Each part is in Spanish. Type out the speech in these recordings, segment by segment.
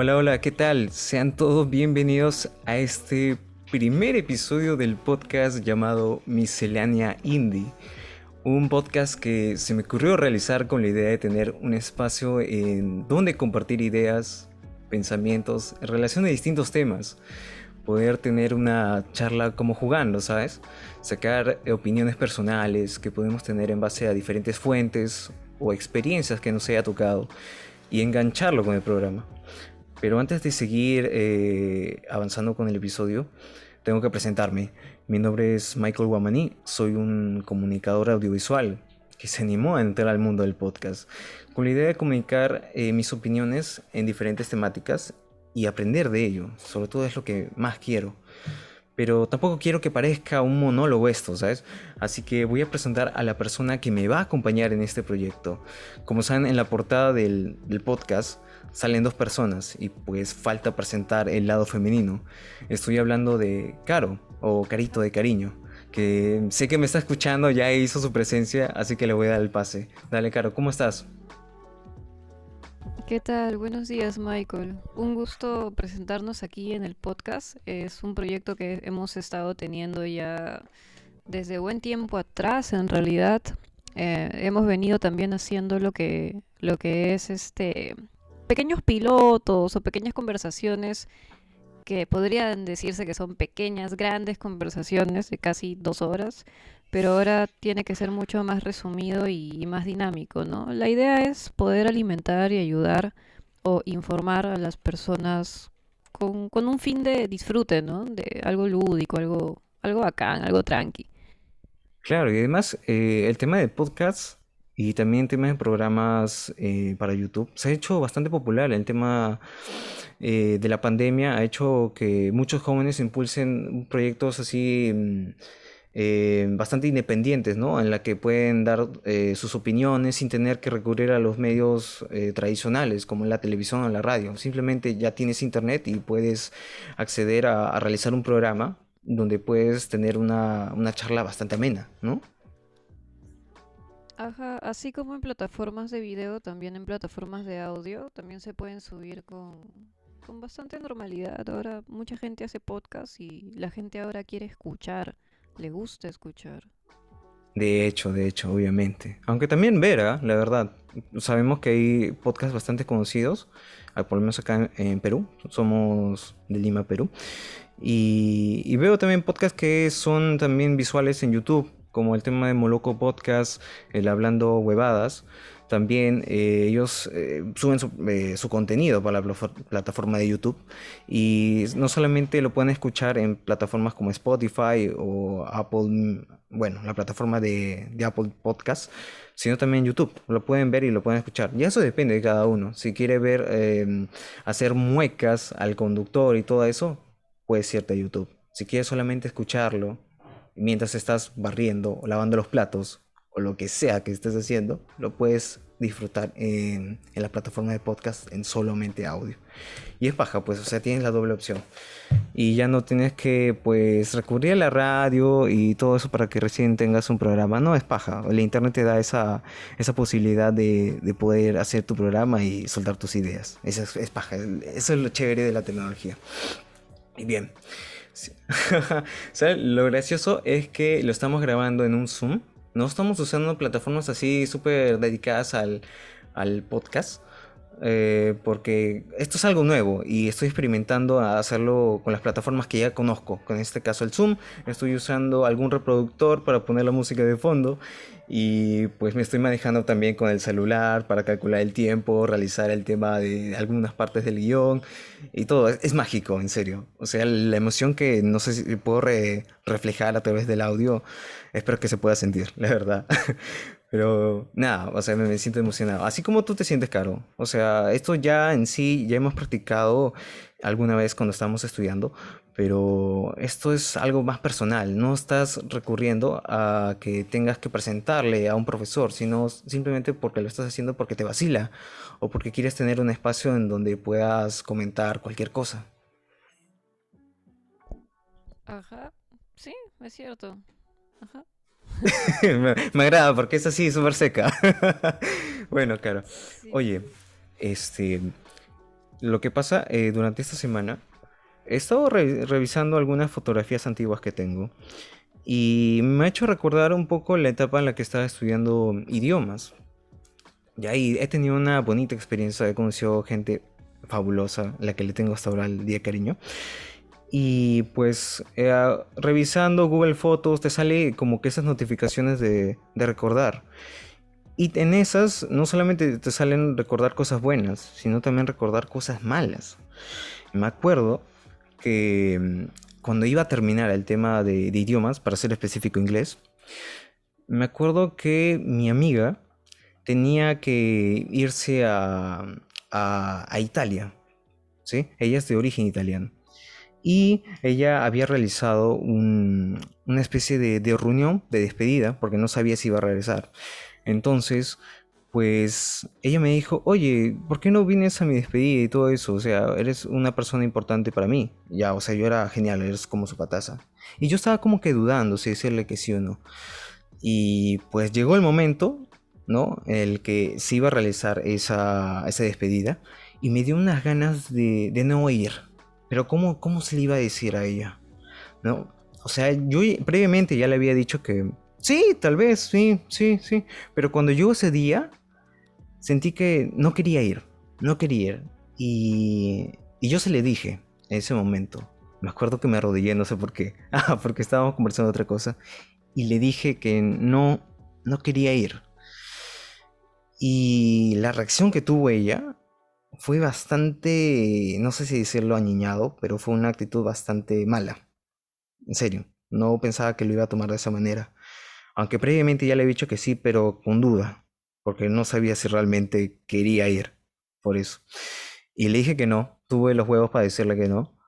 Hola, hola, ¿qué tal? Sean todos bienvenidos a este primer episodio del podcast llamado Miscelánea Indie. Un podcast que se me ocurrió realizar con la idea de tener un espacio en donde compartir ideas, pensamientos en relación a distintos temas. Poder tener una charla como jugando, ¿sabes? Sacar opiniones personales que podemos tener en base a diferentes fuentes o experiencias que nos haya tocado y engancharlo con el programa. Pero antes de seguir eh, avanzando con el episodio, tengo que presentarme. Mi nombre es Michael Guamaní, soy un comunicador audiovisual que se animó a entrar al mundo del podcast, con la idea de comunicar eh, mis opiniones en diferentes temáticas y aprender de ello. Sobre todo es lo que más quiero. Pero tampoco quiero que parezca un monólogo esto, ¿sabes? Así que voy a presentar a la persona que me va a acompañar en este proyecto. Como saben, en la portada del, podcast salen dos personas y pues falta presentar el lado femenino. Estoy hablando de Caro o Carito de cariño, que sé que me está escuchando, ya hizo su presencia, así que le voy a dar el pase. Dale, Caro, ¿cómo estás? ¿Qué tal? Buenos días, Michael. Un gusto presentarnos aquí en el podcast. Es un proyecto que hemos estado teniendo ya desde buen tiempo atrás, en realidad. Eh, hemos venido también haciendo lo que, lo que es este pequeños pilotos o pequeñas conversaciones que podrían decirse que son pequeñas, grandes conversaciones de casi dos horas, pero ahora tiene que ser mucho más resumido y más dinámico, ¿no? La idea es poder alimentar y ayudar o informar a las personas con, un fin de disfrute, ¿no? De algo lúdico, algo, algo bacán, algo tranqui. Claro, y además eh, el tema del podcast y también temas de programas eh, para YouTube. Se ha hecho bastante popular el tema eh, de la pandemia, ha hecho que muchos jóvenes impulsen proyectos así mm, eh, bastante independientes, ¿no? En la que pueden dar sus opiniones sin tener que recurrir a los medios tradicionales como la televisión o la radio. Simplemente ya tienes internet y puedes acceder a, a realizar un programa donde puedes tener una, una charla bastante amena, ¿no? Ajá, así como en plataformas de video, también en plataformas de audio, también se pueden subir con, con bastante normalidad. Ahora mucha gente hace podcast y la gente ahora quiere escuchar, le gusta escuchar. De hecho, de hecho, obviamente. Aunque también ver, la verdad. Sabemos que hay podcasts bastante conocidos, por lo menos acá en, Perú. Somos de Lima, Perú. Y, y, veo también podcasts que son también visuales en YouTube como el tema de Moloco Podcast, el Hablando Huevadas. También eh, ellos eh, suben eh, su, contenido para la plataforma de YouTube y no solamente lo pueden escuchar en plataformas como Spotify o Apple, bueno, la plataforma de, de Apple Podcast, sino también en YouTube. Lo pueden ver y lo pueden escuchar. Y eso depende de cada uno. Si quiere ver, em, hacer muecas al conductor y todo eso, puede irte a YouTube. Si quiere solamente escucharlo mientras estás barriendo o lavando los platos o lo que sea que estés haciendo, lo puedes disfrutar en, la plataforma de podcast en solamente audio. Y es paja, pues, o sea, tienes la doble opción. Y ya no tienes que, pues, recurrir a la radio y todo eso para que recién tengas un programa. No, es paja. El internet te da esa, esa posibilidad de, de poder hacer tu programa y soltar tus ideas. Eso es, es paja. Eso es lo chévere de la tecnología. Y bien. Lo gracioso es que lo estamos grabando en un Zoom. No estamos usando plataformas así súper dedicadas al, al podcast. Eh, porque esto es algo nuevo y estoy experimentando a hacerlo con las plataformas que ya conozco. Con este caso el Zoom, estoy usando algún reproductor para poner la música de fondo y pues me estoy manejando también con el celular para calcular el tiempo, realizar el tema de algunas partes del guion y todo. Es, mágico, en serio. O sea, la emoción que no sé si puedo reflejar a través del audio, espero que se pueda sentir, la verdad. Pero nada, o sea, me, siento emocionado. Así como tú te sientes, Caro. O sea, esto ya en sí, ya hemos practicado alguna vez cuando estábamos estudiando, pero esto es algo más personal. No estás recurriendo a que tengas que presentarle a un profesor, sino simplemente porque lo estás haciendo porque te vacila o porque quieres tener un espacio en donde puedas comentar cualquier cosa. Ajá, sí, es cierto. Ajá. me, agrada porque es así, súper seca. bueno, claro. Oye, este. lo que pasa eh, durante esta semana, he estado revisando algunas fotografías antiguas que tengo y me ha hecho recordar un poco la etapa en la que estaba estudiando idiomas. Y ahí he tenido una bonita experiencia, he conocido gente fabulosa, la que le tengo hasta ahora el día cariño. Y pues eh, revisando Google Fotos te sale como que esas notificaciones de, de recordar. Y en esas no solamente te salen recordar cosas buenas, sino también recordar cosas malas. Me acuerdo que mm, cuando iba a terminar el tema de, idiomas, para ser específico inglés, me acuerdo que mi amiga tenía que irse a, a, Italia. ¿sí? Ella es de origen italiano. Y ella había realizado una especie de, de reunión de despedida porque no sabía si iba a regresar. Entonces, pues ella me dijo, oye, ¿por qué no vienes a mi despedida y todo eso? O sea, eres una persona importante para mí. Ya, o sea, yo era genial, eres como su pataza. Y yo estaba como que dudando si decirle que sí o no. Y pues llegó el momento, ¿no? El que se iba a realizar esa, esa despedida. Y me dio unas ganas de, no ir. Pero ¿cómo, ¿cómo se le iba a decir a ella? ¿No? O sea, yo previamente ya le había dicho que sí, tal vez, sí, sí, sí. Pero cuando llegó ese día, sentí que no quería ir, no quería ir. Y, y yo se le dije en ese momento. Me acuerdo que me arrodillé, no sé por qué. Ah, porque estábamos conversando otra cosa. Y le dije que no, no quería ir. Y la reacción que tuvo ella fue bastante, no sé si decirlo añiñado, pero fue una actitud bastante mala. En serio, no pensaba que lo iba a tomar de esa manera. Aunque previamente ya le he dicho que sí, pero con duda porque no sabía si realmente quería ir por eso. Y le dije que no, tuve los huevos para decirle que no.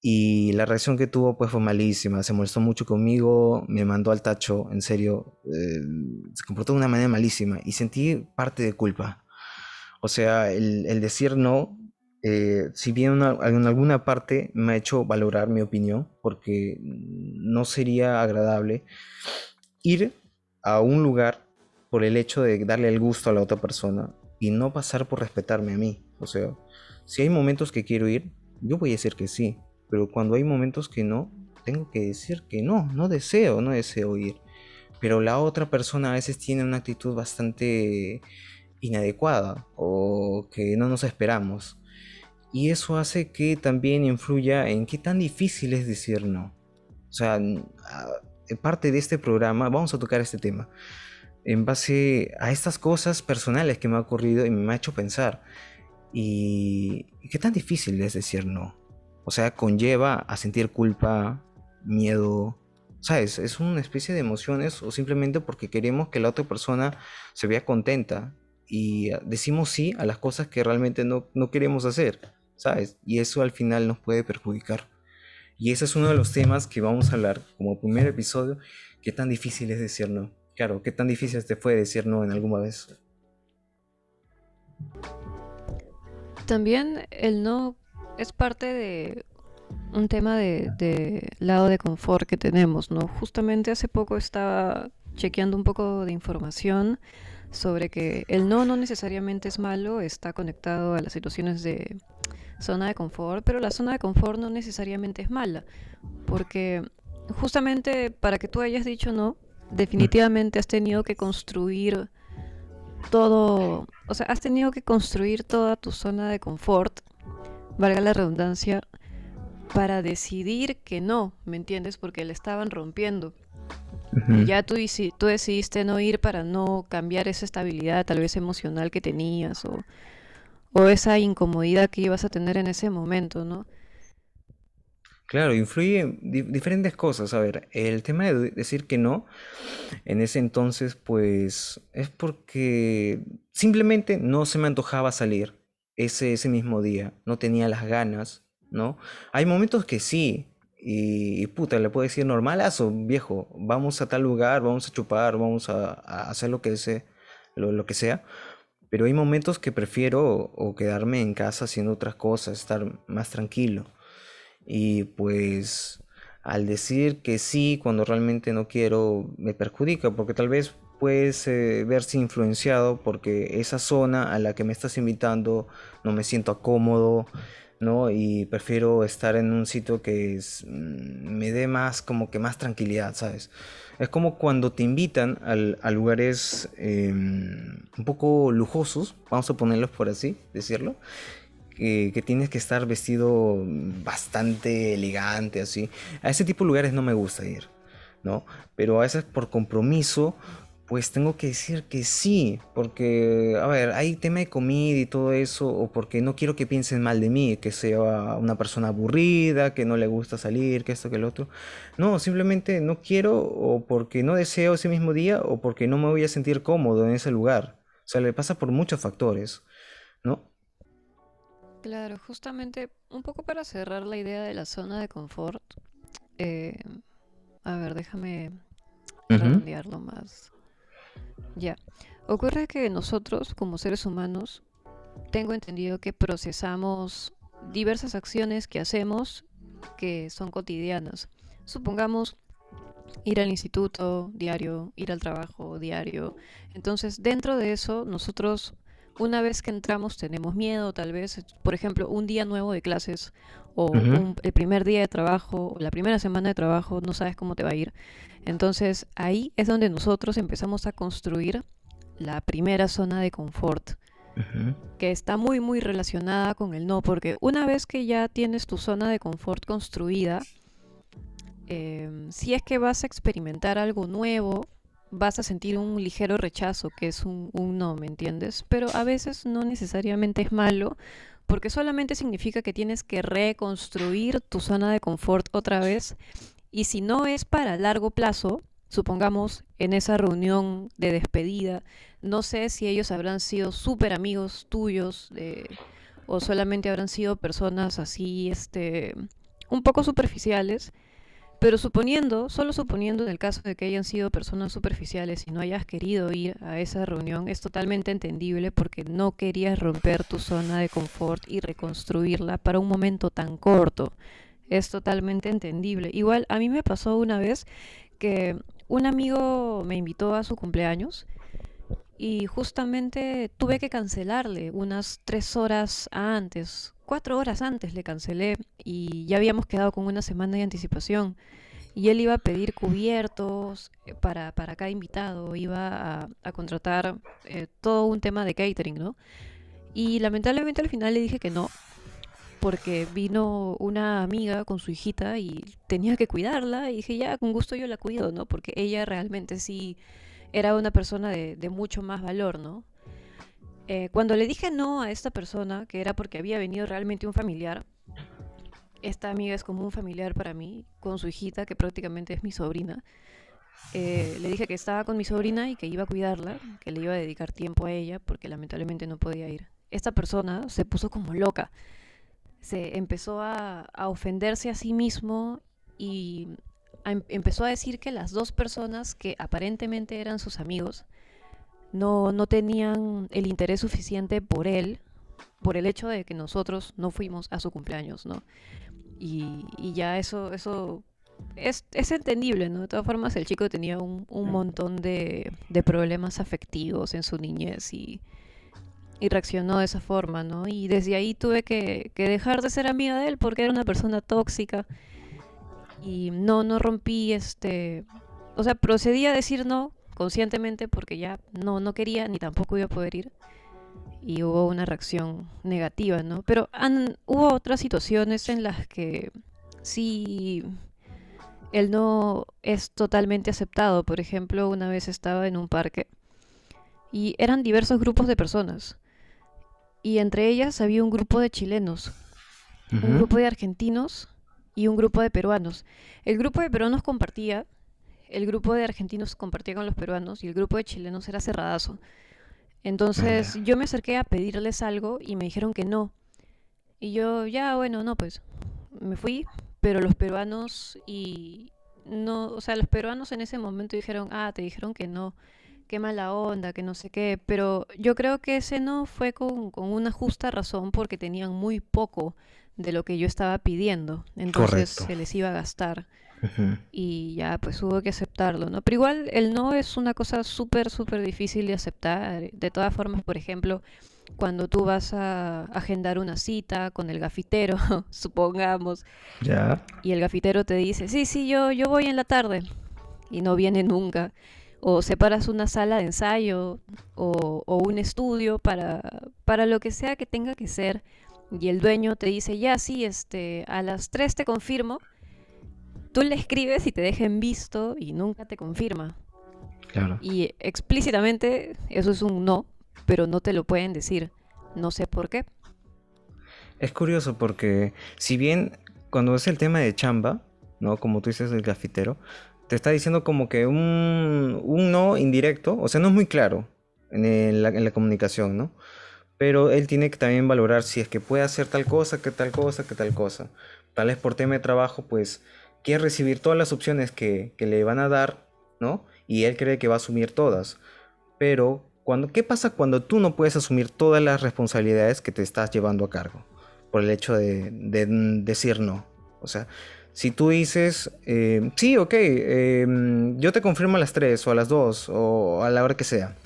Y la reacción que tuvo pues fue malísima, se molestó mucho conmigo, me mandó al tacho, en serio, eh, se comportó de una manera malísima y sentí parte de culpa. O sea, el, decir no, eh, si bien en alguna parte me ha hecho valorar mi opinión, porque no sería agradable ir a un lugar por el hecho de darle el gusto a la otra persona y no pasar por respetarme a mí. O sea, si hay momentos que quiero ir, yo voy a decir que sí, pero cuando hay momentos que no, tengo que decir que no, no deseo, no deseo ir. Pero la otra persona a veces tiene una actitud bastante inadecuada o que no nos esperamos. Y eso hace que también influya en qué tan difícil es decir no. O sea, parte de este programa vamos a tocar este tema en base a estas cosas personales que me ha ocurrido y me ha hecho pensar. Y, qué tan difícil es decir no. O sea, conlleva a sentir culpa, miedo, ¿sabes? Es una especie de emociones o simplemente porque queremos que la otra persona se vea contenta y decimos sí a las cosas que realmente no, no queremos hacer, ¿sabes? Y eso al final nos puede perjudicar. Y ese es uno de los temas que vamos a hablar como primer episodio, qué tan difícil es decir no. Claro, ¿qué tan difícil te fue decir no en alguna vez? También el no es parte de un tema de, lado de confort que tenemos, ¿no? Justamente hace poco estaba chequeando un poco de información sobre que el no no necesariamente es malo, está conectado a las situaciones de zona de confort, pero la zona de confort no necesariamente es mala, porque justamente para que tú hayas dicho no, definitivamente has tenido que construir todo, o sea, has tenido que construir toda tu zona de confort, valga la redundancia, para decidir que no, ¿me entiendes? Porque le estaban rompiendo. Y ya tú, tú decidiste no ir para no cambiar esa estabilidad tal vez emocional que tenías o, o esa incomodidad que ibas a tener en ese momento, ¿no? Claro, influye diferentes cosas. A ver, el tema de decir que no, en ese entonces, pues es porque simplemente no se me antojaba salir ese, ese mismo día. No tenía las ganas, ¿no? Hay momentos que sí, y, puta, le puedo decir normalazo, viejo, vamos a tal lugar, vamos a chupar, vamos a, hacer lo que, sea, lo, lo que sea. Pero hay momentos que prefiero o quedarme en casa haciendo otras cosas, estar más tranquilo. Y pues al decir que sí cuando realmente no quiero me perjudica, porque tal vez puedes verse influenciado porque esa zona a la que me estás invitando no me siento cómodo, ¿no? Y prefiero estar en un sitio que mm, me dé más, como que más tranquilidad, ¿sabes? Es como cuando te invitan a lugares em, un poco lujosos, vamos a ponerlos por así decirlo, que, que, tienes que estar vestido bastante elegante, así. A ese tipo de lugares no me gusta ir, ¿no? Pero a veces por compromiso pues tengo que decir que sí, porque, a ver, hay tema de comida y todo eso, o porque no quiero que piensen mal de mí, que sea una persona aburrida, que no le gusta salir, que esto, que el otro. No, simplemente no quiero, o porque no deseo ese mismo día, o porque no me voy a sentir cómodo en ese lugar. O sea, le pasa por muchos factores. Claro, justamente un poco para cerrar la idea de la zona de confort. Eh, a ver, déjame redondearlo más. Ya. Ocurre que nosotros, como seres humanos, tengo entendido que procesamos diversas acciones que hacemos que son cotidianas. Supongamos ir al instituto diario, ir al trabajo diario. Entonces, dentro de eso, nosotros, una vez que entramos, tenemos miedo, tal vez, por ejemplo, un día nuevo de clases o el primer día de trabajo, o la primera semana de trabajo, no sabes cómo te va a ir. Entonces ahí es donde nosotros empezamos a construir la primera zona de confort, que está muy muy relacionada con el no, porque una vez que ya tienes tu zona de confort construida, em, si es que vas a experimentar algo nuevo, vas a sentir un ligero rechazo, que es un, un no, ¿me entiendes? Pero a veces no necesariamente es malo, porque solamente significa que tienes que reconstruir tu zona de confort otra vez y si no es para largo plazo, supongamos en esa reunión de despedida, no sé si ellos habrán sido súper amigos tuyos o solamente habrán sido personas así, este, un poco superficiales. Pero suponiendo, solo suponiendo en el caso de que hayan sido personas superficiales y no hayas querido ir a esa reunión, es totalmente entendible porque no querías romper tu zona de confort y reconstruirla para un momento tan corto es totalmente entendible. Igual a mí me pasó una vez que un amigo me invitó a su cumpleaños y justamente tuve que cancelarle unas tres horas antes, cuatro horas antes le cancelé y ya habíamos quedado con una semana de anticipación. Y él iba a pedir cubiertos eh, para, cada invitado, iba a, contratar eh, todo un tema de catering, ¿no? Y lamentablemente al final le dije que no, porque vino una amiga con su hijita y tenía que cuidarla y dije, ya, con gusto yo la cuido, ¿no? Porque ella realmente sí era una persona de, mucho más valor, ¿no? Eh, cuando le dije no a esta persona, que era porque había venido realmente un familiar, esta amiga es como un familiar para mí, con su hijita, que prácticamente es mi sobrina, eh, le dije que estaba con mi sobrina y que iba a cuidarla, que le iba a dedicar tiempo a ella, porque lamentablemente no podía ir. Esta persona se puso como loca se empezó a, ofenderse a sí mismo y em, empezó a decir que las dos personas que aparentemente eran sus amigos no, no tenían el interés suficiente por él, por el hecho de que nosotros no fuimos a su cumpleaños, ¿no? Y, ya eso, eso es, es, entendible, ¿no? De todas formas, el chico tenía un, un montón de, de, problemas afectivos en su niñez y, y reaccionó de esa forma, ¿no? Y desde ahí tuve que, dejar de ser amiga de él porque era una persona tóxica y no, no rompí este, o sea, procedí a decir no conscientemente porque ya no, no quería ni tampoco iba a poder ir y hubo una reacción negativa, ¿no? Pero han, hubo otras situaciones en las que sí él no es totalmente aceptado. Por ejemplo, una vez estaba en un parque y eran diversos grupos de personas y entre ellas había un grupo de chilenos, un grupo de argentinos y un grupo de peruanos. El grupo de peruanos compartía, el grupo de argentinos compartía con los peruanos y el grupo de chilenos era cerradazo. Entonces yo me acerqué a pedirles algo y me dijeron que no. Y yo, ya, bueno, no, pues me fui, pero los peruanos y no, o sea, los peruanos en ese momento dijeron, ah, te dijeron que no qué mala onda, que no sé qué, pero yo creo que ese no fue con, una justa razón porque tenían muy poco de lo que yo estaba pidiendo, entonces se les iba a gastar. Y ya pues hubo que aceptarlo, ¿no? Pero igual el no es una cosa súper, súper difícil de aceptar. De todas formas, por ejemplo, cuando tú vas a agendar una cita con el gafitero, supongamos, ¿Ya? y el gafitero te dice, sí, sí, yo, yo voy en la tarde, y no viene nunca, o separas una sala de ensayo o, o un estudio para, para lo que sea que tenga que ser, y el dueño te dice, ya, sí, este, a las 3 te confirmo, tú le escribes y te dejen visto y nunca te confirma. Claro. Y explícitamente eso es un no, pero no te lo pueden decir. No sé por qué. Es curioso porque si bien cuando es el tema de chamba, ¿no? Como tú dices, el gafitero, te está diciendo como que un, un no indirecto, o sea, no es muy claro en, el- en la comunicación, ¿no? Pero él tiene que también valorar si es que puede hacer tal cosa, que tal cosa, que tal cosa. Tal vez por tema de trabajo, pues quiere recibir todas las opciones que, que le van a dar, ¿no? Y él cree que va a asumir todas. Pero, cuando, ¿qué pasa cuando tú no puedes asumir todas las responsabilidades que te estás llevando a cargo? Por el hecho de, de decir no. O sea, si tú dices, eh, sí, ok, eh, yo te confirmo a las 3 o a las 2 o a la hora que sea,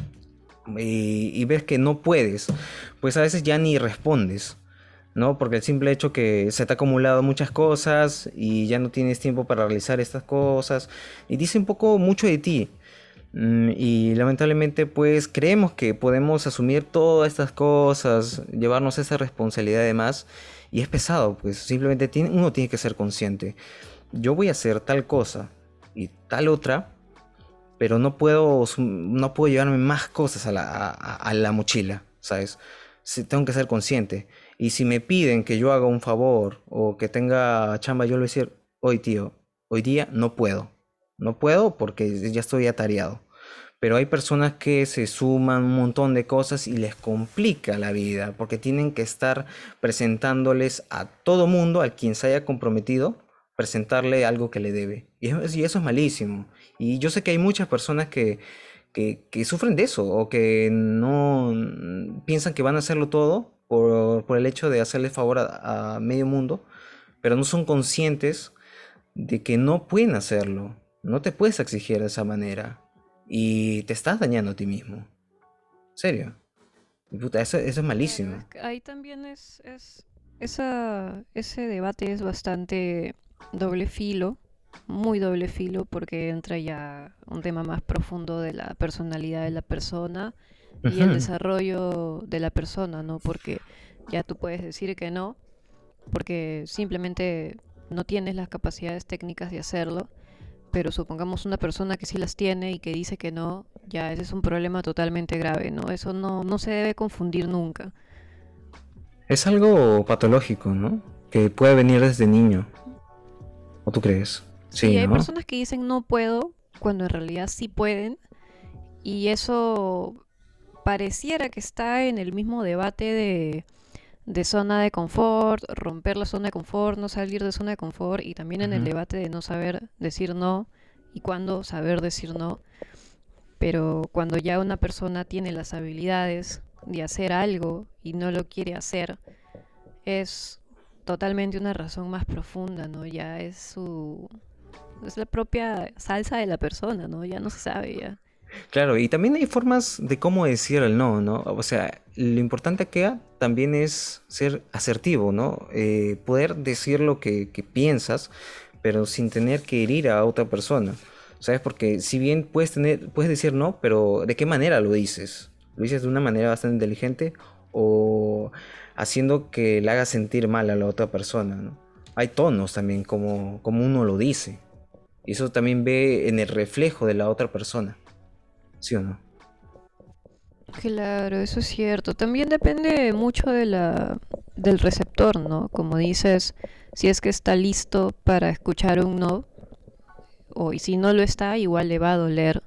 y, y ves que no puedes, pues a veces ya ni respondes, ¿no? Porque el simple hecho que se te ha acumulado muchas cosas y ya no tienes tiempo para realizar estas cosas, y dice un poco mucho de ti. Mm, Y lamentablemente pues creemos que podemos asumir todas estas cosas, llevarnos esa responsabilidad de más y es pesado, pues simplemente uno tiene que ser consciente. Yo voy a hacer tal cosa y tal otra, pero no puedo, no puedo llevarme más cosas a la, a- la mochila, ¿sabes? Tengo que ser consciente. Y si me piden que yo haga un favor o que tenga chamba, yo le voy a decir, hoy tío, hoy día no puedo. No puedo porque ya estoy atareado. Pero hay personas que se suman un montón de cosas y les complica la vida porque tienen que estar presentándoles a todo mundo, al quien se haya comprometido, presentarle algo que le debe. Y eso, es malísimo. Y yo sé que hay muchas personas que, que, que sufren de eso o que no piensan que van a hacerlo todo por, por el hecho de hacerle favor a, medio mundo, pero no son conscientes de que no pueden hacerlo. No te puedes exigir de esa manera. Y te estás dañando a ti mismo. ¿En serio? Puta, eso, es malísimo. ahí también es, ese debate es bastante doble filo, muy doble filo, porque entra ya un tema más profundo de la personalidad de la persona y el desarrollo de la persona, ¿no? Porque ya tú puedes decir que no, porque simplemente no tienes las capacidades técnicas de hacerlo, pero supongamos una persona que sí las tiene y que dice que no, ya ese es un problema totalmente grave, ¿no? Eso no, no se debe confundir nunca. Es algo patológico, ¿no? Que puede venir desde niño. ¿O tú crees? Sí, Sí, hay ¿no? personas que dicen no puedo cuando en realidad sí pueden y eso pareciera que está en el mismo debate de, de zona de confort, romper la zona de confort, no salir de zona de confort y también en el debate de no saber decir no y cuándo saber decir no. Pero cuando ya una persona tiene las habilidades de hacer algo y no lo quiere hacer, es totalmente una razón más profunda, ¿no? Ya es su... Es la propia salsa de la persona, ¿no? Ya no se sabe ya. Claro, y también hay formas de cómo decir el no, ¿no? O sea, lo importante acá también es ser asertivo, ¿no? Eh, poder decir lo que, que piensas, pero sin tener que herir a otra persona, ¿sabes? Porque si bien puedes tener, puedes decir no, pero ¿de qué manera lo dices? ¿Lo dices de una manera bastante inteligente o haciendo que le haga sentir mal a la otra persona, ¿no? Hay tonos también como, como uno lo dice. Y eso también ve en el reflejo de la otra persona. ¿Sí o no? Claro, eso es cierto. También depende mucho de la, del receptor, ¿no? Como dices, si es que está listo para escuchar un no, o y si no lo está, igual le va a doler,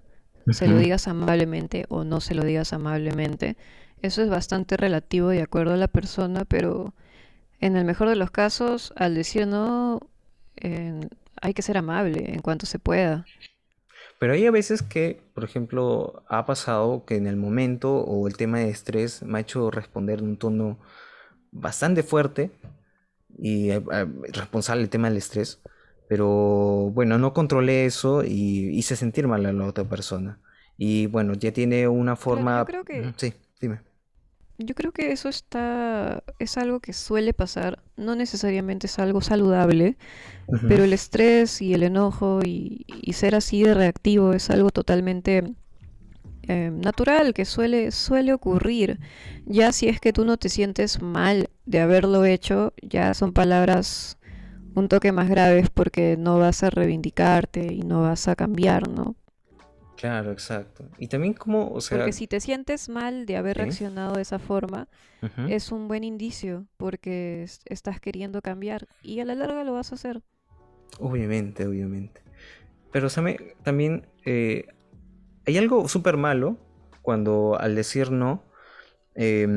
se lo digas amablemente o no se lo digas amablemente. Eso es bastante relativo de acuerdo a la persona, pero en el mejor de los casos, al decir no, hay que ser amable en cuanto se pueda. Pero hay a veces que, por ejemplo, ha pasado que en el momento o el tema de estrés me ha hecho responder en un tono bastante fuerte y eh, eh, responsable del tema del estrés. Pero bueno, no controlé eso y hice sentir mal a la otra persona. Y bueno, ya tiene una forma... yo creo que... Sí, dime. Yo creo que eso está, es algo que suele pasar, no necesariamente es algo saludable, pero el estrés y el enojo y, ser así de reactivo es algo totalmente eh, natural que suele, suele ocurrir. Ya si es que tú no te sientes mal de haberlo hecho, ya son palabras un toque más graves porque no vas a reivindicarte y no vas a cambiar, ¿no? Claro, exacto. Y también como, o sea... Porque si te sientes mal de haber reaccionado de esa forma, es un buen indicio porque estás queriendo cambiar y a la larga lo vas a hacer. Obviamente, obviamente. Pero también eh, hay algo súper malo cuando al decir no, eh,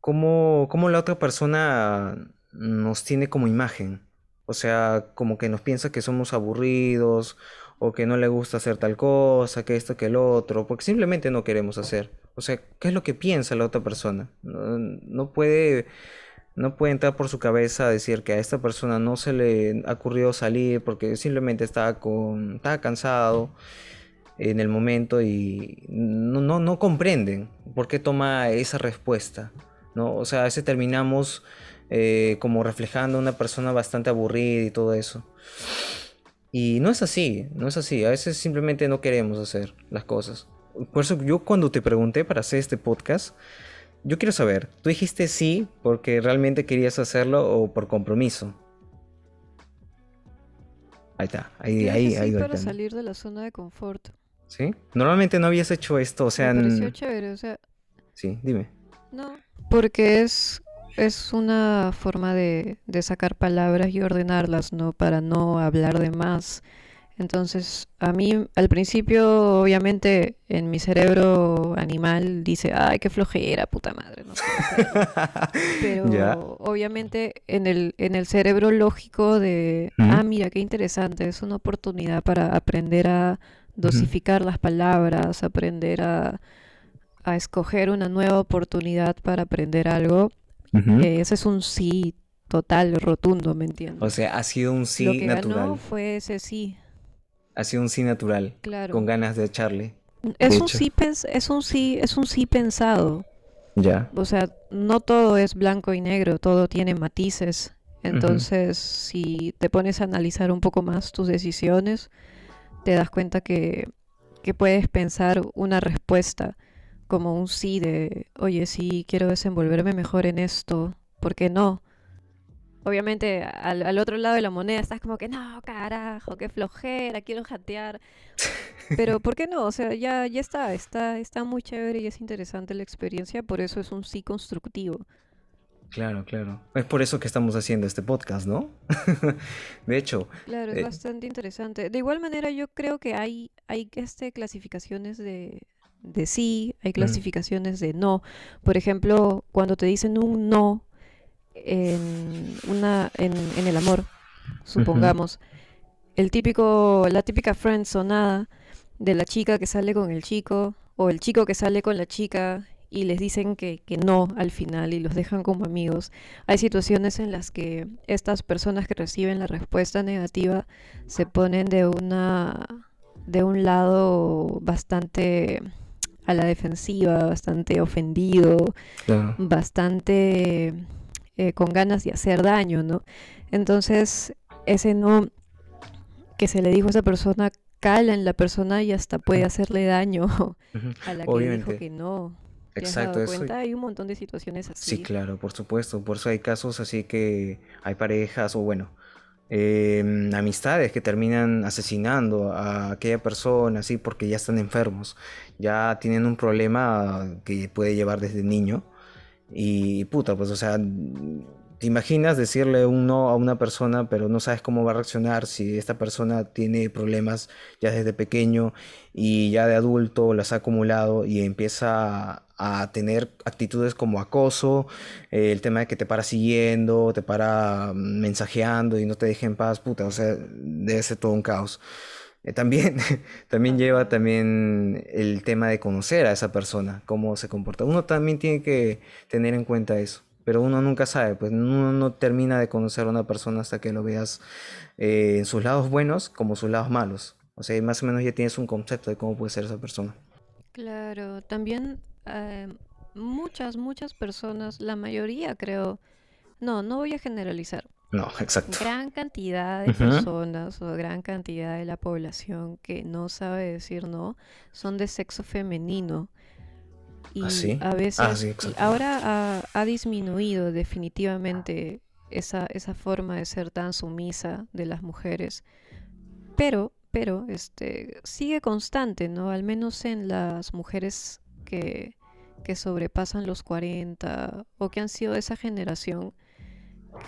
cómo, la otra persona nos tiene como imagen. O sea, como que nos piensa que somos aburridos o que no le gusta hacer tal cosa, que esto, que el otro, porque simplemente no queremos hacer. O sea, ¿qué es lo que piensa la otra persona? No, puede, no puede entrar por su cabeza a decir que a esta persona no se le ha ocurrido salir porque simplemente estaba, con, estaba cansado en el momento y no, no, comprenden por qué toma esa respuesta. ¿no? O sea, a veces terminamos eh, como reflejando una persona bastante aburrida y todo eso. Y no es así, no es así. A veces simplemente no queremos hacer las cosas. Por eso yo cuando te pregunté para hacer este podcast, yo quiero saber, ¿tú dijiste sí porque realmente querías hacerlo o por compromiso? Ahí está, ahí, ahí, ahí. para salir de la zona de confort. ¿Sí? Normalmente no habías hecho esto, o sea... Me pareció chévere, o sea... Sí, dime. No, porque es es una forma de, sacar palabras y ordenarlas, ¿no? Para no hablar de más. Entonces, a mí al principio, obviamente, en mi cerebro animal dice, ay, qué flojera, puta madre, no sé. Pero obviamente en el, en el cerebro lógico de, ah, mira, qué interesante, es una oportunidad para aprender a dosificar las palabras, aprender a, a escoger una nueva oportunidad para aprender algo eh, ese es un sí total, rotundo, ¿me entiendes? O sea, ha sido un sí Lo que natural. Ganó fue ese sí. Ha sido un sí natural. Claro. Con ganas de echarle. Es un, sí es un sí, es un sí pensado. Ya. O sea, no todo es blanco y negro, todo tiene matices. Entonces, si te pones a analizar un poco más tus decisiones, te das cuenta que, que puedes pensar una respuesta como un sí de, oye, sí, quiero desenvolverme mejor en esto, ¿por qué no? Obviamente al, otro lado de la moneda estás como que, no, carajo, qué flojera, quiero jatear. Pero ¿por qué no? O sea, ya, ya está, está, está muy chévere y es interesante la experiencia, por eso es un sí constructivo. Claro, claro. Es por eso que estamos haciendo este podcast, ¿no? de hecho. Claro, es eh, bastante interesante. De igual manera, yo creo que hay, hay este, clasificaciones de, de sí, hay clasificaciones de no. Por ejemplo, cuando te dicen un no en, una, en, el amor, supongamos, el típico, la típica friend sonada de la chica que sale con el chico o el chico que sale con la chica y les dicen que, que, no al final y los dejan como amigos. Hay situaciones en las que estas personas que reciben la respuesta negativa se ponen de una de un lado bastante a la defensiva, bastante ofendido, bastante eh, con ganas de hacer daño, ¿no? Entonces, ese no que se le dijo a esa persona cala en la persona y hasta puede hacerle daño a la que dijo que no. Exacto, cuenta? Hay un montón de situaciones así. Sí, claro, por supuesto. Por eso hay casos así que hay parejas o bueno, Em, amistades que terminan asesinando a aquella persona, así, porque ya están enfermos, ya tienen un problema que puede llevar desde niño. Y puta, pues, o sea, te imaginas decirle un no a una persona, pero no sabes cómo va a reaccionar si esta persona tiene problemas ya desde pequeño y ya de adulto las ha acumulado y empieza a tener actitudes como acoso, eh, el tema de que te para siguiendo, te para mensajeando y no te deja en paz, puta, o sea, debe ser todo un caos. Eh, también, también lleva también el tema de conocer a esa persona, cómo se comporta. Uno también tiene que tener en cuenta eso. Pero uno nunca sabe, pues uno no termina de conocer a una persona hasta que lo veas eh, en sus lados buenos como sus lados malos. O sea, más o menos ya tienes un concepto de cómo puede ser esa persona. Claro, también eh, muchas, muchas personas, la mayoría creo, no, no voy a generalizar. No, exacto. Gran cantidad de personas o gran cantidad de la población que no sabe decir no son de sexo femenino. Y ¿Ah, a veces, ah, ahora ha, disminuido definitivamente esa, esa forma de ser tan sumisa de las mujeres. Pero, pero, este, sigue constante, ¿no? Al menos en las mujeres que, que sobrepasan los 40 o que han sido de esa generación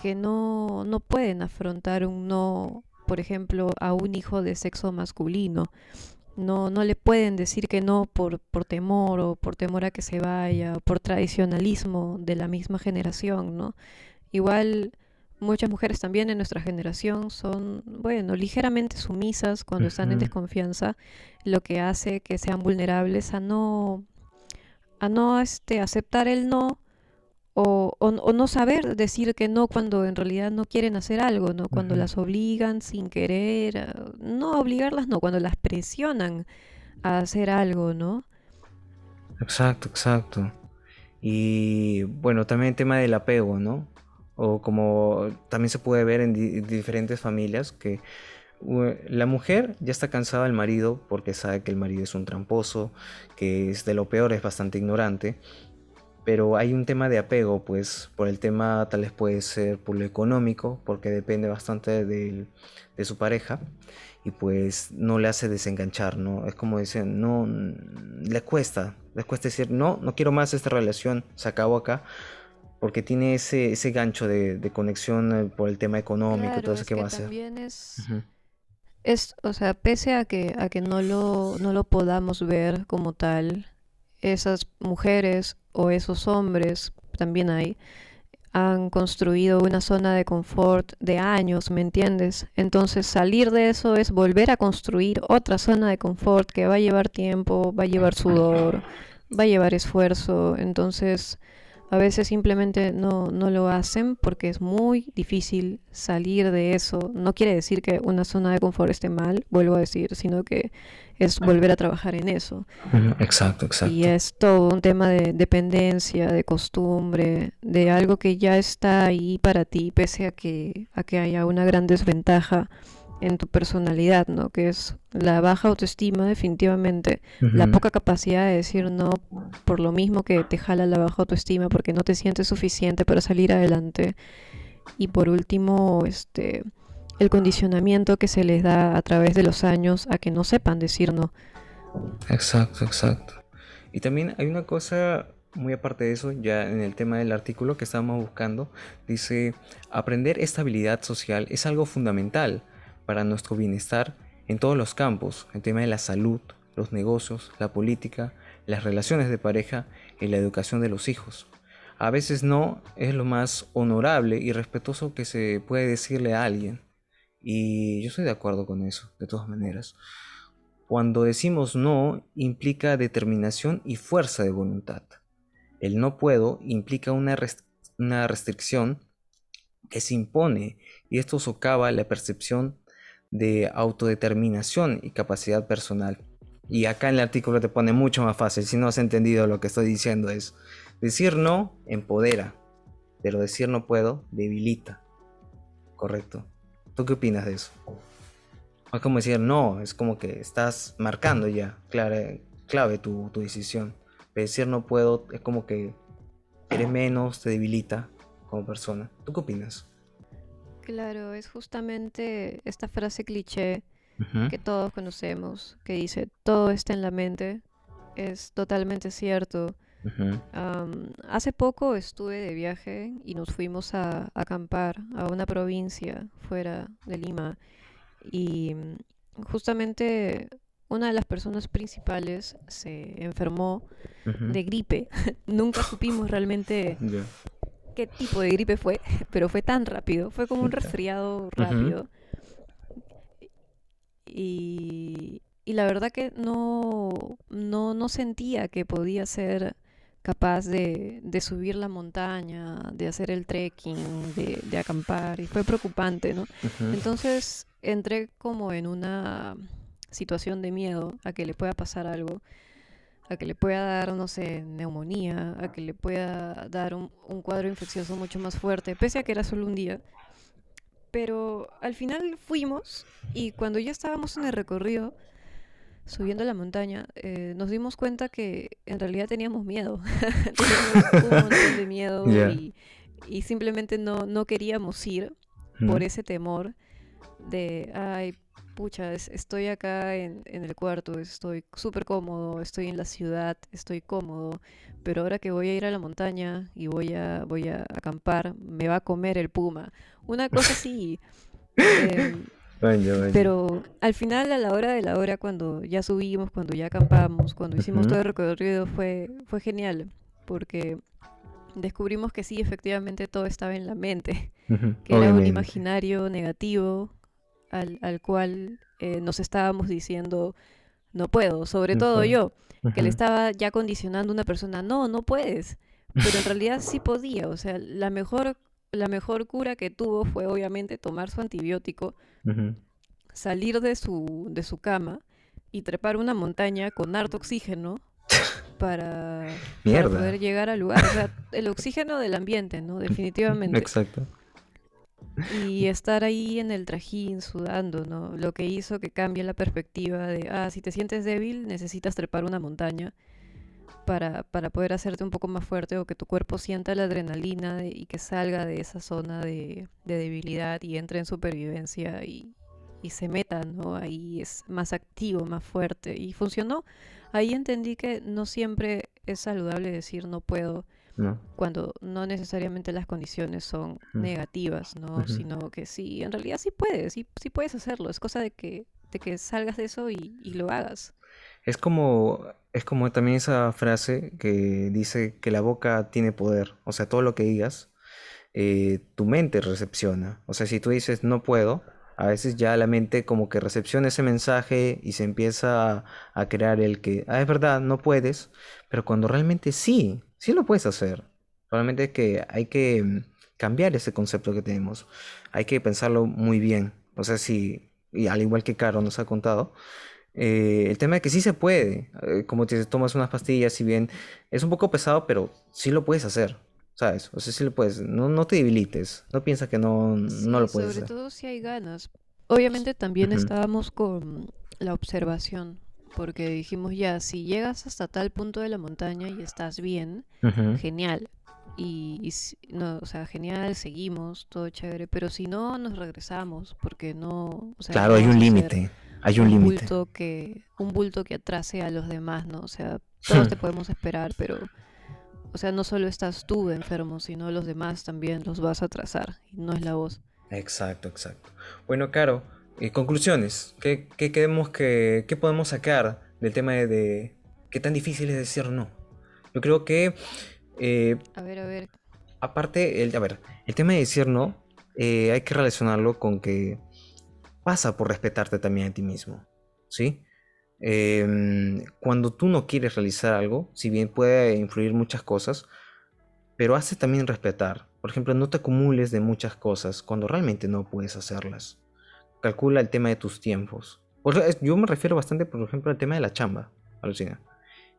que no, no pueden afrontar un no, por ejemplo, a un hijo de sexo masculino. No, no le pueden decir que no por, por temor o por temor a que se vaya o por tradicionalismo de la misma generación, ¿no? Igual muchas mujeres también en nuestra generación son, bueno, ligeramente sumisas cuando están en desconfianza, lo que hace que sean vulnerables a no a no este, aceptar el no o, o, no saber decir que no cuando en realidad no quieren hacer algo, ¿no? Cuando las obligan sin querer, no obligarlas, no, cuando las presionan a hacer algo, ¿no? Exacto, exacto. Y bueno, también el tema del apego, ¿no? O como también se puede ver en diferentes familias que la mujer ya está cansada del marido porque sabe que el marido es un tramposo, que es de lo peor, es bastante ignorante. Pero hay un tema de apego, pues por el tema tal vez puede ser por lo económico, porque depende bastante de, su pareja y pues no le hace desenganchar, ¿no? Es como dicen, no, le cuesta, le cuesta decir, no, no quiero más esta relación, se acabó acá, porque tiene ese, ese gancho de, conexión eh, por el tema económico, todo eso que, va a hacer. Es... Es, o sea, pese a que, a que no, lo, no lo podamos ver como tal, esas mujeres o esos hombres, también hay, han construido una zona de confort de años, ¿me entiendes? Entonces salir de eso es volver a construir otra zona de confort que va a llevar tiempo, va a llevar sudor, va a llevar esfuerzo. Entonces a veces simplemente no, no lo hacen porque es muy difícil salir de eso. No quiere decir que una zona de confort esté mal, vuelvo a decir, sino que es volver a trabajar en eso. Exacto, exacto. Y es todo un tema de dependencia, de costumbre, de algo que ya está ahí para ti, pese a que, a que haya una gran desventaja en tu personalidad, ¿no? Que es la baja autoestima definitivamente, la poca capacidad de decir no por lo mismo que te jala la baja autoestima porque no te sientes suficiente para salir adelante. Y por último, este el condicionamiento que se les da a través de los años a que no sepan decir no. Exacto, exacto. Y también hay una cosa muy aparte de eso, ya en el tema del artículo que estábamos buscando, dice, aprender estabilidad social es algo fundamental para nuestro bienestar en todos los campos, el tema de la salud, los negocios, la política, las relaciones de pareja y la educación de los hijos. A veces no es lo más honorable y respetuoso que se puede decirle a alguien. Y yo estoy de acuerdo con eso, de todas maneras. Cuando decimos no implica determinación y fuerza de voluntad. El no puedo implica una, una restricción que se impone y esto socava la percepción de autodeterminación y capacidad personal. Y acá en el artículo te pone mucho más fácil, si no has entendido lo que estoy diciendo es, decir no empodera, pero decir no puedo debilita. Correcto. ¿Tú qué opinas de eso? Es como decir no, es como que estás marcando ya clave, clave tu, tu decisión. Pero decir no puedo es como que eres menos, te debilita como persona. ¿Tú qué opinas? Claro, es justamente esta frase cliché que todos conocemos, que dice, todo está en la mente. Es totalmente cierto. hace poco estuve de viaje y nos fuimos a, acampar a una provincia fuera de Lima y mm, justamente una de las personas principales se enfermó de gripe. Nunca supimos realmente qué tipo de gripe fue, pero fue tan rápido, fue como un resfriado rápido. y, y, la verdad que no, no, no sentía que podía ser capaz de, de subir la montaña, de hacer el trekking, de, de acampar, y fue preocupante, ¿no? Entonces entré como en una situación de miedo a que le pueda pasar algo, a que le pueda dar, no sé, neumonía, a que le pueda dar un, un cuadro infeccioso mucho más fuerte, pese a que era solo un día. Pero al final fuimos y cuando ya estábamos en el recorrido, subiendo la montaña, eh, nos dimos cuenta que en realidad teníamos miedo. teníamos un montón de miedo y, y simplemente no, no queríamos ir por ese temor de, ay, pucha, es- estoy acá en, en el cuarto, estoy súper cómodo, estoy en la ciudad, estoy cómodo, pero ahora que voy a ir a la montaña y voy a, voy a acampar, me va a comer el puma. Una cosa así. em, pero al final, a la hora de la hora, cuando ya subimos, cuando ya acampamos, cuando hicimos todo el recorrido, fue, fue genial, porque descubrimos que sí, efectivamente todo estaba en la mente que era un imaginario negativo al, al cual eh, nos estábamos diciendo, no puedo, sobre No todo puedo. yo, que le estaba ya condicionando a una persona, no, no puedes, pero en realidad sí podía, o sea, la mejor, la mejor cura que tuvo fue obviamente tomar su antibiótico, salir de su, de su cama y trepar una montaña con harto oxígeno para, para poder llegar al lugar, o sea, el oxígeno del ambiente, ¿no? Definitivamente. Exacto. Y estar ahí en el trajín sudando, ¿no? Lo que hizo que cambie la perspectiva de, ah, si te sientes débil, necesitas trepar una montaña para, para poder hacerte un poco más fuerte o que tu cuerpo sienta la adrenalina y que salga de esa zona de, de debilidad y entre en supervivencia y, y se meta, ¿no? Ahí es más activo, más fuerte. Y funcionó. Ahí entendí que no siempre es saludable decir no puedo No. cuando no necesariamente las condiciones son negativas, ¿no? Ujú. Sino que sí, en realidad sí puedes, sí, sí puedes hacerlo. Es cosa de que, de que salgas de eso y, y lo hagas. Es como, es como también esa frase que dice que la boca tiene poder. O sea, todo lo que digas, eh, tu mente recepciona. O sea, si tú dices no puedo, a veces ya la mente como que recepciona ese mensaje y se empieza a, a crear el que, ah, es verdad, no puedes, pero cuando realmente sí, sí lo puedes hacer. Solamente es que hay que mm, cambiar ese concepto que tenemos. Hay que pensarlo muy bien. O sea, si, y al igual que Caro nos ha contado, eh, el tema es que sí se puede. eh, como te tomas unas pastillas, si bien es un poco pesado, pero sí lo puedes hacer. ¿Sabes? O sea, sí lo puedes. No, no te debilites. No piensas que no, no lo puedes sobre hacer. todo si hay ganas. Obviamente también Ujú. estábamos con la observación, porque dijimos ya, si llegas hasta tal punto de la montaña y estás bien, genial. Y, y si- no, o sea, genial, seguimos, todo chévere, pero si no, nos regresamos, porque no, o sea, Claro, hay un límite. Hay un un límite. que, un bulto que atrase a los demás, ¿no? O sea, todos te podemos esperar, pero, o sea, no solo estás tú enfermo, sino los demás también los vas a atrasar, y no es la voz. Exacto, exacto. Bueno, Caro, eh, conclusiones. ¿Qué, qué queremos que, qué podemos sacar del tema de, de qué tan difícil es decir no? Yo creo que, eh, A ver, a ver, aparte, el, a ver, el tema de decir no, eh, hay que relacionarlo con que pasa por respetarte también a ti mismo, ¿sí? Em, cuando tú no quieres realizar algo, si bien puede influir muchas cosas, pero hace también respetar. Por ejemplo, no te acumules de muchas cosas cuando realmente no puedes hacerlas. Calcula el tema de tus tiempos. Yo me refiero bastante, por ejemplo, al tema de la chamba, alucina.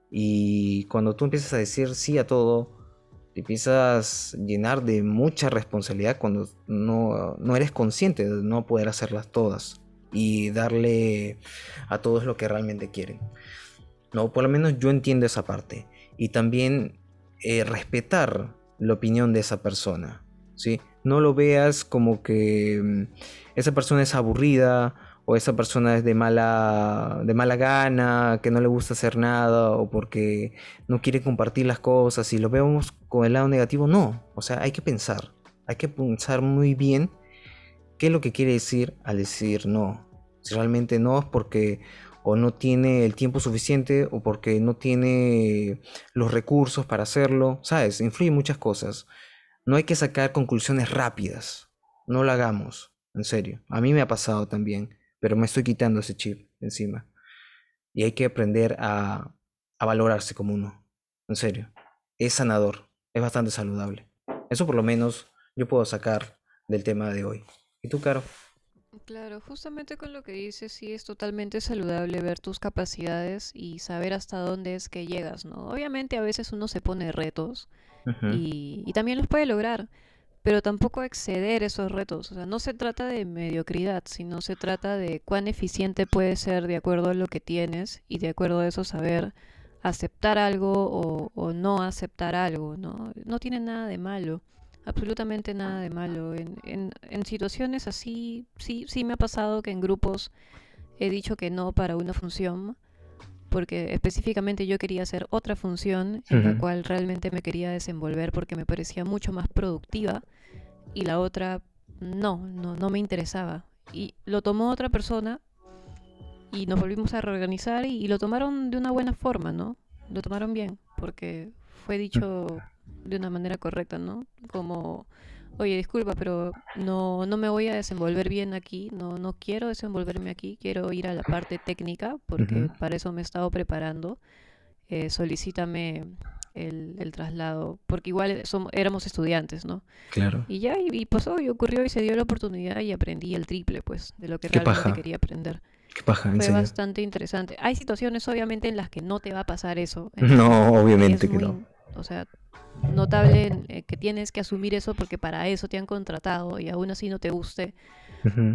Y cuando tú empiezas a decir sí a todo, te empiezas a llenar de mucha responsabilidad cuando no, no eres consciente de no poder hacerlas todas y darle a todos lo que realmente quieren. No, por lo menos yo entiendo esa parte. Y también eh, respetar la opinión de esa persona. ¿sí? No lo veas como que mm, esa persona es aburrida o esa persona es de mala, de mala gana, que no le gusta hacer nada o porque no quiere compartir las cosas y lo vemos con el lado negativo. No, o sea, hay que pensar. Hay que pensar muy bien qué es lo que quiere decir al decir no. Si realmente no es porque o no tiene el tiempo suficiente o porque no tiene los recursos para hacerlo, ¿sabes? Influyen muchas cosas. No hay que sacar conclusiones rápidas. No lo hagamos, en serio. A mí me ha pasado también, pero me estoy quitando ese chip encima. Y hay que aprender a, a valorarse como uno, en serio. es sanador, es bastante saludable. Eso por lo menos yo puedo sacar del tema de hoy. ¿Y tú, Caro? Claro, justamente con lo que dices, sí es totalmente saludable ver tus capacidades y saber hasta dónde es que llegas, ¿no? Obviamente a veces uno se pone retos y, y también los puede lograr, pero tampoco exceder esos retos. O sea, no se trata de mediocridad, sino se trata de cuán eficiente puedes ser de acuerdo a lo que tienes y de acuerdo a eso saber aceptar algo o, no aceptar algo, ¿no? No tiene nada de malo, absolutamente nada de malo. En, en, en situaciones así, sí, sí me ha pasado que en grupos he dicho que no para una función porque específicamente yo quería hacer otra función en la cual realmente me quería desenvolver porque me parecía mucho más productiva y la otra no, no, no me interesaba. Y lo tomó otra persona y nos volvimos a reorganizar y, lo tomaron de una buena forma, ¿no? Lo tomaron bien porque fue dicho de una manera correcta, ¿no? Como oye, disculpa, pero no, no me voy a desenvolver bien aquí, no, no quiero desenvolverme aquí, quiero ir a la parte técnica porque para eso me he estado preparando. Eh, solicítame el, el, traslado, porque igual somos, éramos estudiantes, ¿no? Claro. Y ya, y, pasó, y ocurrió, y se dio la oportunidad y aprendí el triple, pues, de lo que realmente quería aprender. Qué paja, Fue bastante interesante. Hay situaciones, obviamente, en las que no te va a pasar eso. No, obviamente que no. O sea, notable eh, que tienes que asumir eso porque para eso te han contratado y aún así no te guste,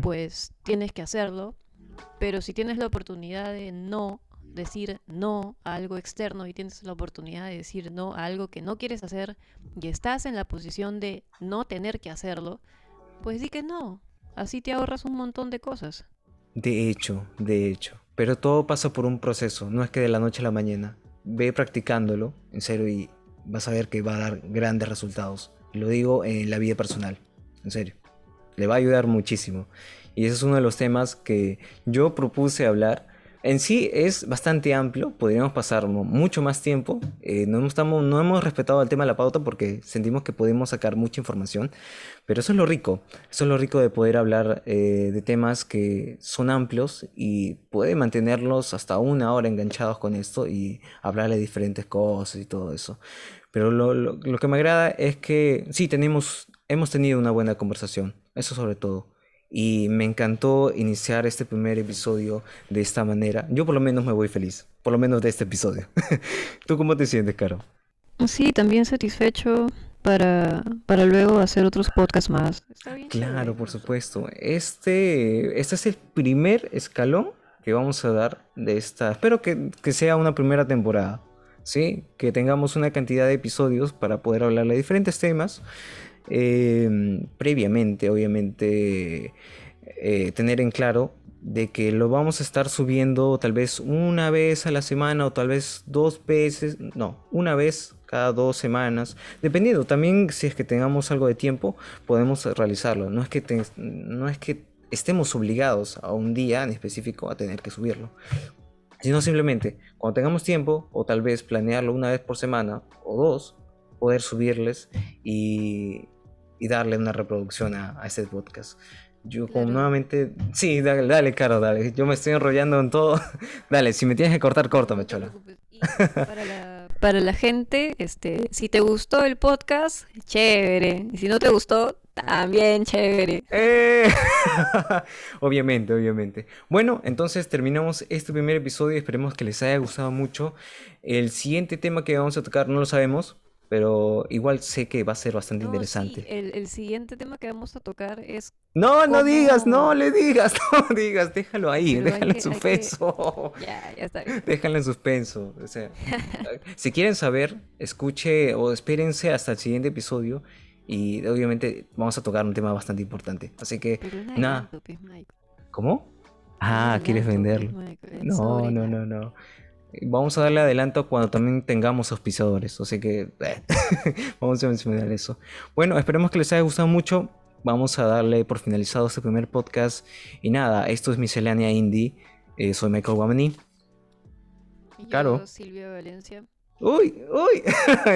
pues tienes que hacerlo. Pero si tienes la oportunidad de no decir no a algo externo y tienes la oportunidad de decir no a algo que no quieres hacer y estás en la posición de no tener que hacerlo, pues di que no. Así te ahorras un montón de cosas. De hecho, de hecho. Pero todo pasa por un proceso, no es que de la noche a la mañana. Ve practicándolo, en serio, y vas a ver que va a dar grandes resultados. Lo digo en la vida personal, en serio. Le va a ayudar muchísimo. Y ese es uno de los temas que yo propuse hablar en sí es bastante amplio, podríamos pasar mucho más tiempo. Eh, no, hemos respetado el tema de la pauta porque sentimos que podemos sacar mucha información, pero eso es lo rico, eso es lo rico de poder hablar eh, de temas que son amplios y puede mantenerlos hasta una hora enganchados con esto y hablar de diferentes cosas y todo eso. Pero lo, lo que me agrada es que sí, tenemos, hemos tenido una buena conversación, eso sobre todo y me encantó iniciar este primer episodio de esta manera. Yo por lo menos me voy feliz, por lo menos de este episodio. ¿Tú cómo te sientes, Caro? Sí, también satisfecho para, para luego hacer otros podcasts más. claro, por supuesto. Este, este es el primer escalón que vamos a dar de esta. Espero que, que sea una primera temporada. ¿sí? Que tengamos una cantidad de episodios para poder hablar de diferentes temas Em, previamente, obviamente, eh, tener en claro de que lo vamos a estar subiendo tal vez una vez a la semana o tal vez dos veces, no, una vez cada dos semanas, dependiendo también si es que tengamos algo de tiempo, podemos realizarlo. No es que, no es que estemos obligados a un día en específico a tener que subirlo, sino simplemente cuando tengamos tiempo o tal vez planearlo una vez por semana o dos, poder subirles y, y darle una reproducción a, a este podcast. Yo como nuevamente, sí, dale, dale, Caro, dale. Yo me estoy enrollando en todo. dale, si me tienes que cortar, córtame, chola. Para la, para la gente, este, si te gustó el podcast, chévere. Y si no te gustó, también chévere. Eh. obviamente, obviamente. Bueno, entonces terminamos este primer episodio. Esperemos que les haya gustado mucho. El siguiente tema que vamos a tocar no lo sabemos, pero igual sé que va a ser bastante interesante. el, siguiente tema que vamos a tocar es... No, no digas, no le digas, no digas, déjalo ahí, déjalo en suspenso. Ya, ya está. Déjalo en suspenso. O sea, si quieren saber, escuche o espérense hasta el siguiente episodio y obviamente vamos a tocar un tema bastante importante. Así que, nada. ¿Cómo? Ah, ¿quieres venderlo? No, no, no, no. Vamos a darle adelanto cuando también tengamos auspiciadores. Así que eh, vamos a mencionar eso. Bueno, esperemos que les haya gustado mucho. Vamos a darle por finalizado este primer podcast. Y nada, esto es Miscelánea Indie. Eh, soy Michael Guamani. Claro. Silvia Valencia. Uy, uy,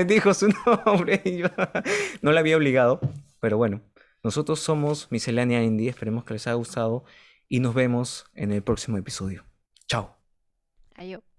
dijo su nombre. no la había obligado. Pero bueno, nosotros somos Miscelánea Indie. Esperemos que les haya gustado. Y nos vemos en el próximo episodio. Chao. Adiós.